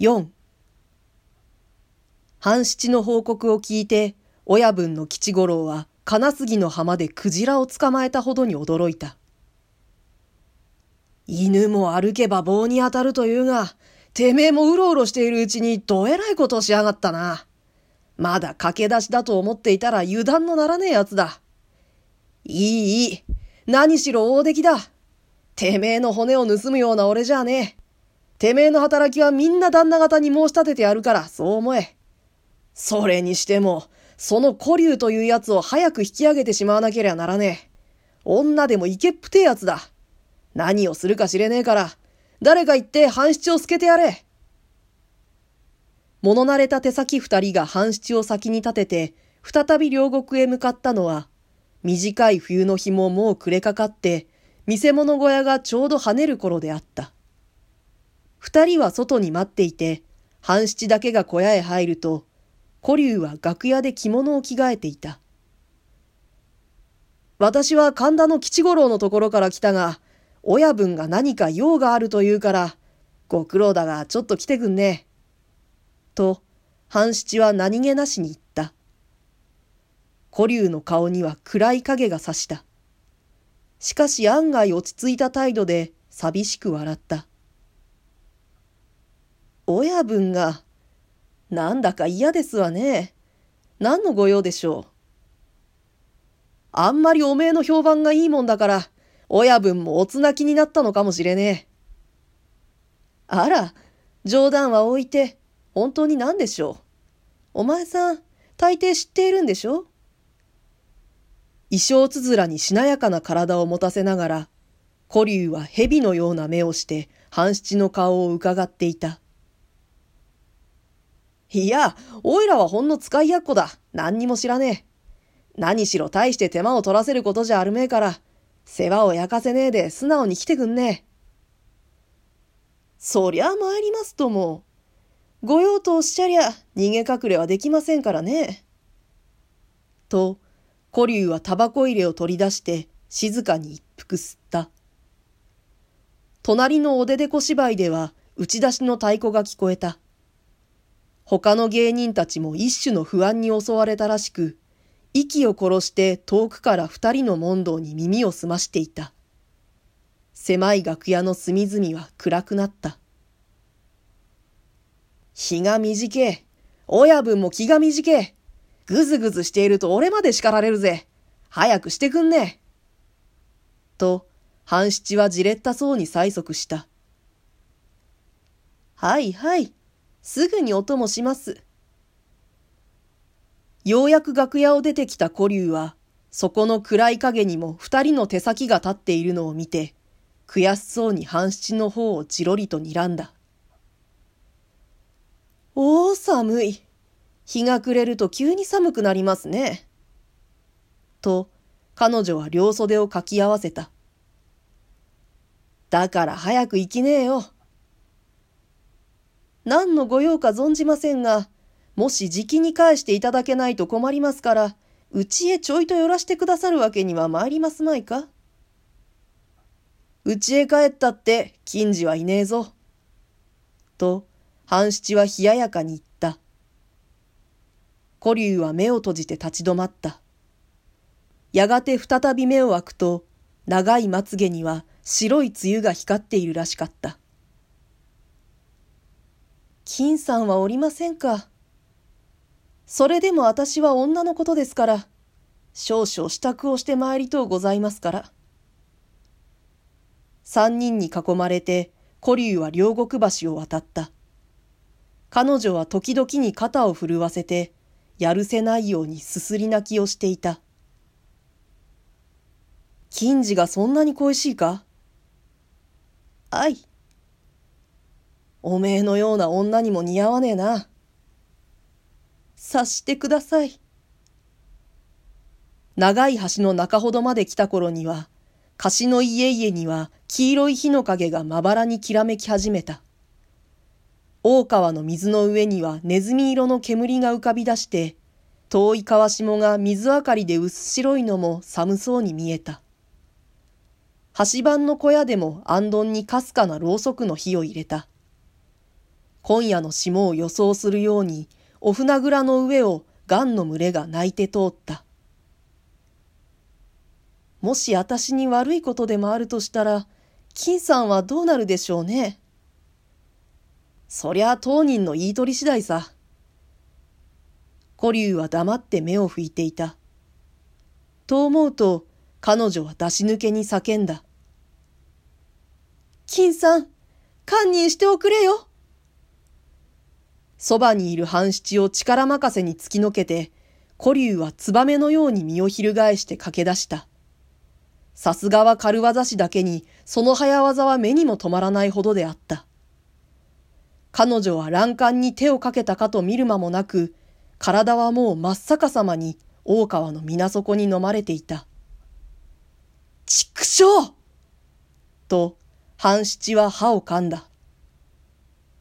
4半七の報告を聞いて、親分の吉五郎は金杉の浜でクジラを捕まえたほどに驚いた。犬も歩けば棒に当たるというが、てめえもうろうろしているうちにどえらいことをしやがったな。まだ駆け出しだと思っていたら油断のならねえやつだ。いいいい。何しろ大出来だ。てめえの骨を盗むような俺じゃねえ。てめえの働きはみんな旦那方に申し立ててやるから、そう思え。それにしても、その古竜というやつを早く引き上げてしまわなければならねえ。女でもイケっぷてえやつだ。何をするか知れねえから、誰か言って半七を透けてやれ。物慣れた手先二人が半七を先に立てて、再び両国へ向かったのは、短い冬の日ももう暮れかかって、見せ物小屋がちょうど跳ねる頃であった。二人は外に待っていて、半七だけが小屋へ入ると、古竜は楽屋で着物を着替えていた。私は神田の吉五郎のところから来たが、親分が何か用があるというから、ご苦労だがちょっと来てくんね。と、半七は何気なしに言った。古竜の顔には暗い影が差した。しかし案外落ち着いた態度で寂しく笑った。親分が、なんだか嫌ですわね。何の御用でしょう。あんまりおめえの評判がいいもんだから、親分もおつなきになったのかもしれねえ。あら、冗談は置いて、本当に何でしょう。お前さん、大抵知っているんでしょ衣装つづらにしなやかな体を持たせながら、古竜は蛇のような目をして半七の顔を伺っていた。いや、おいらはほんの使いやっこだ。何にも知らねえ。何しろ大して手間を取らせることじゃあるめえから、世話を焼かせねえで素直に来てくんねえ。そりゃ参りますとも。御用とおっしゃりゃ逃げ隠れはできませんからね。と、古竜はタバコ入れを取り出して静かに一服吸った。隣のおででこ芝居では打ち出しの太鼓が聞こえた。他の芸人たちも一種の不安に襲われたらしく、息を殺して遠くから二人の問答に耳を澄ましていた。狭い楽屋の隅々は暗くなった。日が短え。親分も気が短え。ぐずぐずしていると俺まで叱られるぜ。早くしてくんねえと、半七はじれったそうに催促した。はいはい。すぐにお供します。ようやく楽屋を出てきた古竜は、そこの暗い影にも二人の手先が立っているのを見て、悔しそうに半七の方をじろりと睨んだ。おお、寒い。日が暮れると急に寒くなりますね。と、彼女は両袖をかき合わせた。だから早く行きねえよ。何の御用か存じませんが、もしじきに返していただけないと困りますから、うちへちょいと寄らしてくださるわけには参りますまいか？うちへ帰ったって金次はいねえぞ。と、半七は冷ややかに言った。古竜は目を閉じて立ち止まった。やがて再び目を開くと、長いまつげには白い梅雨が光っているらしかった。金さんはおりませんか。それでも私は女のことですから、少々支度をして参りとうございますから。三人に囲まれて、古竜は両国橋を渡った。彼女は時々に肩を震わせて、やるせないようにすすり泣きをしていた。金次がそんなに恋しいかあい。おめえのような女にも似合わねえな。察してください。長い橋の中ほどまで来た頃には、貸しの家々には黄色い火の影がまばらにきらめき始めた。大川の水の上にはネズミ色の煙が浮かび出して、遠い川下が水明かりで薄白いのも寒そうに見えた。橋番の小屋でもあんどんにかすかなろうそくの火を入れた。今夜の霜を予想するように、お船蔵の上をガンの群れが泣いて通った。もし私に悪いことでもあるとしたら、金さんはどうなるでしょうね。そりゃ当人の言い取り次第さ。古竜は黙って目を拭いていた。と思うと、彼女は出し抜けに叫んだ。金さん、堪忍しておくれよ。そばにいる半七を力任せに突きのけて、古竜はツバメのように身を翻して駆け出した。さすがは軽業師だけに、その早技は目にも止まらないほどであった。彼女は欄干に手をかけたかと見る間もなく、体はもう真っ逆さまに大川の水底に飲まれていた。畜生と、半七は歯を噛んだ。